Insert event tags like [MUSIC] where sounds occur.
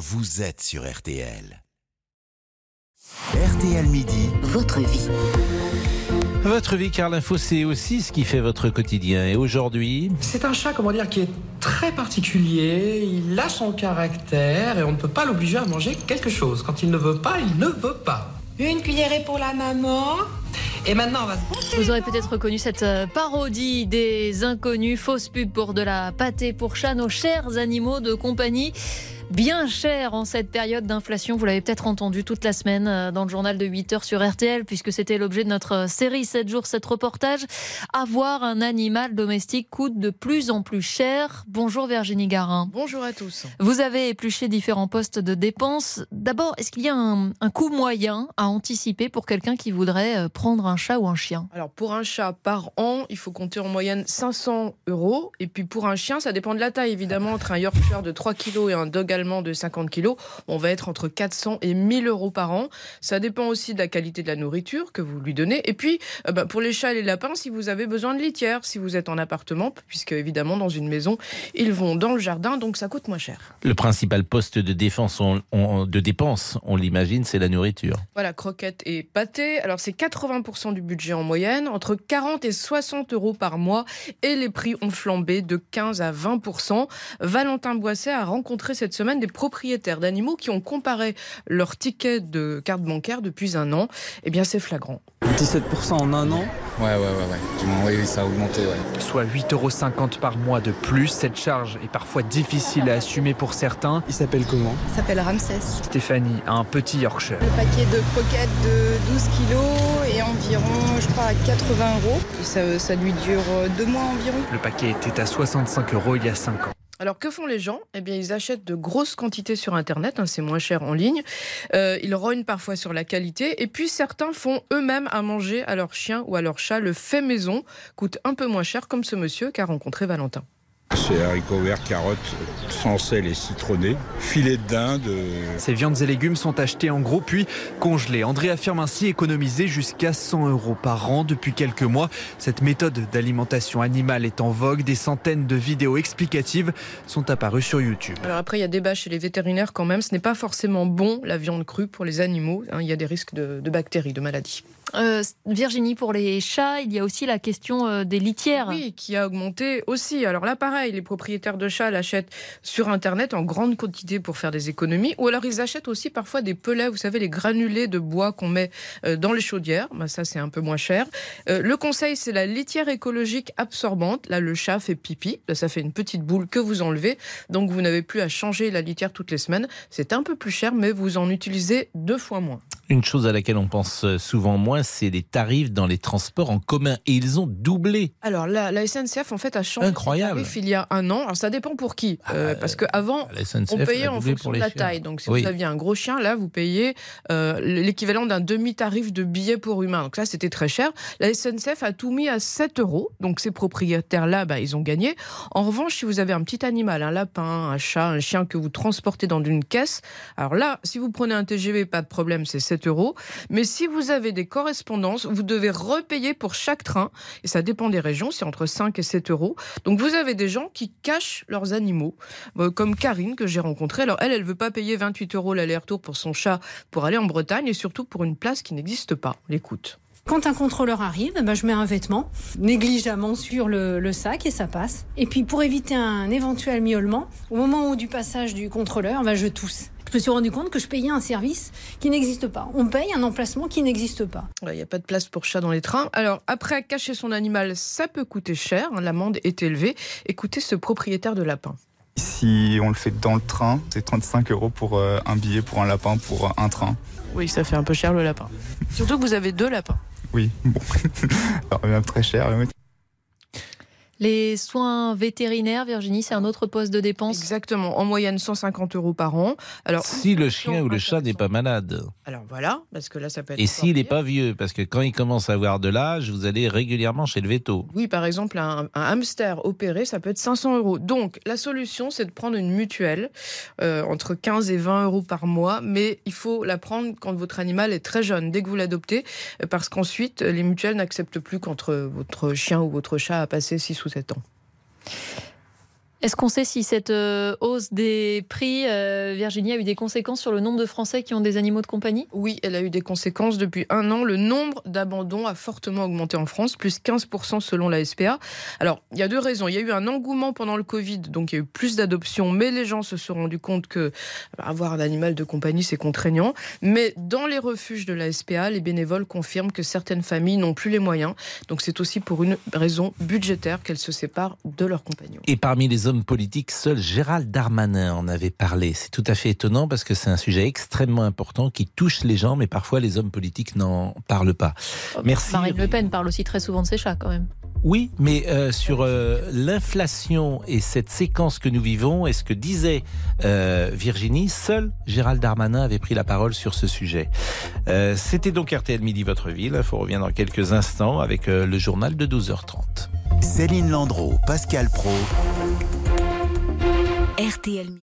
vous êtes sur RTL. RTL Midi, votre vie. Votre vie, car l'info, c'est aussi ce qui fait votre quotidien. Et aujourd'hui, C'est un chat, comment dire, qui est très particulier. Il a son caractère et on ne peut pas l'obliger à manger quelque chose. Quand il ne veut pas, il ne veut pas. Une cuillerée pour la maman. Et maintenant, on va se Vous aurez peut-être reconnu cette euh, parodie des inconnus, fausse pub pour de la pâtée pour chat, nos chers animaux de compagnie. Bien cher en cette période d'inflation, vous l'avez peut-être entendu toute la semaine euh, dans le journal de 8 heures sur RTL, puisque c'était l'objet de notre euh, série 7 jours, 7 reportages. Avoir un animal domestique coûte de plus en plus cher. Bonjour Virginie Garin. Bonjour à tous. Vous avez épluché différents postes de dépenses. D'abord, est-ce qu'il y a un, un coût moyen à anticiper pour quelqu'un qui voudrait euh, prendre un chat ou un chien? Alors pour un chat par an, il faut compter en moyenne 500 euros. Et puis pour un chien, ça dépend de la taille évidemment. Entre un Yorkshire de 3 kg et un dog allemand de 50 kg, on va être entre 400 et 1000 euros par an. Ça dépend aussi de la qualité de la nourriture que vous lui donnez. Et puis euh, bah, pour les chats et les lapins, si vous avez besoin de litière, si vous êtes en appartement, puisque évidemment dans une maison, ils vont dans le jardin, donc ça coûte moins cher. le principal poste de défense, on- on- de dépense, on l'imagine, c'est la nourriture. Voilà, croquettes et pâtés. Alors, c'est 80% du budget en moyenne, entre 40 et 60 euros par mois. Et les prix ont flambé de 15 à 20%. Valentin Boisset a rencontré cette semaine des propriétaires d'animaux qui ont comparé leur ticket de carte bancaire depuis un an. Eh bien, c'est flagrant. 17% en un an. Ouais, ouais, ouais, ouais. Du moins, oui, ça a augmenté, ouais. soit 8,50 euros par mois de plus. Cette charge est parfois difficile à assumer pour certains. Il s'appelle comment? S'appelle Ramsès. Stéphanie a un petit Yorkshire. Le paquet de croquettes de 12 kilos et environ, je crois, à 80 euros. Ça, ça lui dure deux mois environ. Le paquet était à 65 euros il y a 5 ans. Alors que font les gens? Eh bien, ils achètent de grosses quantités sur Internet, hein, c'est moins cher en ligne. Euh, ils rognent parfois sur la qualité. Et puis certains font eux-mêmes à manger à leur chien ou à leur chat. Le fait maison coûte un peu moins cher, comme ce monsieur qu'a rencontré Valentin. C'est haricots verts, carottes, sans sel et citronné, filet de dinde. euh, Ces viandes et légumes sont achetés en gros puis congelés. André affirme ainsi économiser jusqu'à 100 euros par an depuis quelques mois. Cette méthode d'alimentation animale est en vogue. Des centaines de vidéos explicatives sont apparues sur YouTube. Alors après, il y a débat chez les vétérinaires quand même. Ce n'est pas forcément bon la viande crue pour les animaux. hein. il y a des risques de, de bactéries, de maladies. Euh, Virginie, pour les chats, il y a aussi la question euh, des litières. Oui, qui a augmenté aussi. Alors là, pareil, les propriétaires de chats l'achètent sur Internet en grande quantité pour faire des économies. Ou alors ils achètent aussi parfois des pellets, vous savez, les granulés de bois qu'on met euh, dans les chaudières. Bah, ça, c'est un peu moins cher. Le conseil, c'est la litière écologique absorbante. Là, le chat fait pipi. Là, ça fait une petite boule que vous enlevez. Donc, vous n'avez plus à changer la litière toutes les semaines. C'est un peu plus cher, mais vous en utilisez deux fois moins. Une chose à laquelle on pense souvent moins, c'est les tarifs dans les transports en commun. Et ils ont doublé. Alors la, la SNCF en fait a changé Incroyable. il y a un an. Alors ça dépend pour qui, Ah, Euh, parce qu'avant on payait en fonction de la chiens. taille. Donc si Oui. vous aviez un gros chien, là vous payez euh, l'équivalent d'un demi-tarif de billet pour humain. Donc ça c'était très cher. La SNCF a tout mis à 7 euros. Donc ces propriétaires-là, bah, ils ont gagné. En revanche, si vous avez un petit animal, un lapin, un chat, un chien que vous transportez dans une caisse, alors là, si vous prenez un TGV, pas de problème, c'est 7 Mais si vous avez des correspondances, vous devez repayer pour chaque train. Et ça dépend des régions, c'est entre 5 et 7 euros. Donc vous avez des gens qui cachent leurs animaux, euh, comme Karine que j'ai rencontrée. Alors elle, elle veut pas payer 28 euros l'aller-retour pour son chat pour aller en Bretagne et surtout pour une place qui n'existe pas. L'écoute. Quand un contrôleur arrive, eh ben, je mets un vêtement négligemment sur le, sac et ça passe. Et puis pour éviter un éventuel miaulement, au moment du passage du contrôleur, ben, je tousse. Je me suis rendu compte que je payais un service qui n'existe pas. On paye un emplacement qui n'existe pas. Il n'y a pas de place pour chat dans les trains. Alors après, cacher son animal, ça peut coûter cher. hein, L'amende est élevée. Écoutez ce propriétaire de lapin. Si on le fait dans le train, c'est 35 euros pour euh, un billet pour un lapin pour un train. Oui, ça fait un peu cher le lapin. [LAUGHS] Surtout que vous avez deux lapins. Oui, bon, [LAUGHS] ça revient très cher. Les soins vétérinaires, Virginie, c'est un autre poste de dépense. Exactement, en moyenne 150 euros par an. Alors, Si le chien ou le chat n'est pas malade. alors voilà, parce que là ça peut être. Et s'il n'est pas vieux, parce que quand il commence à avoir de l'âge, vous allez régulièrement chez le veto. Oui, par exemple, un, un hamster opéré, ça peut être 500 euros. Donc, la solution, c'est de prendre une mutuelle euh, entre 15 et 20 euros par mois, mais il faut la prendre quand votre animal est très jeune, dès que vous l'adoptez, euh, parce qu'ensuite, les mutuelles n'acceptent plus quand euh, votre chien ou votre chat a passé 6 ou 7 ans. Est-ce qu'on sait si cette euh, hausse des prix, euh, Virginie, a eu des conséquences sur le nombre de Français qui ont des animaux de compagnie? Oui, elle a eu des conséquences. Depuis un an, le nombre d'abandons a fortement augmenté en France, plus 15% selon la SPA. Alors, il y a deux raisons. Il y a eu un engouement pendant le Covid, donc il y a eu plus d'adoptions, mais les gens se sont rendus compte que bah, avoir un animal de compagnie, c'est contraignant. Mais dans les refuges de la SPA, les bénévoles confirment que certaines familles n'ont plus les moyens. Donc c'est aussi pour une raison budgétaire qu'elles se séparent de leurs compagnons. Et parmi les hommes politiques, seul Gérald Darmanin en avait parlé. C'est tout à fait étonnant parce que c'est un sujet extrêmement important qui touche les gens, mais parfois les hommes politiques n'en parlent pas. Merci. Marine Le Pen parle aussi très souvent de ses chats quand même. Oui, mais euh, sur euh, l'inflation et cette séquence que nous vivons, et ce que disait euh, Virginie, seul Gérald Darmanin avait pris la parole sur ce sujet? Euh, C'était donc RTL Midi Votre Ville. Il faut revenir dans quelques instants avec euh, le journal de 12h30. Céline Landreau, Pascal Pro. RTL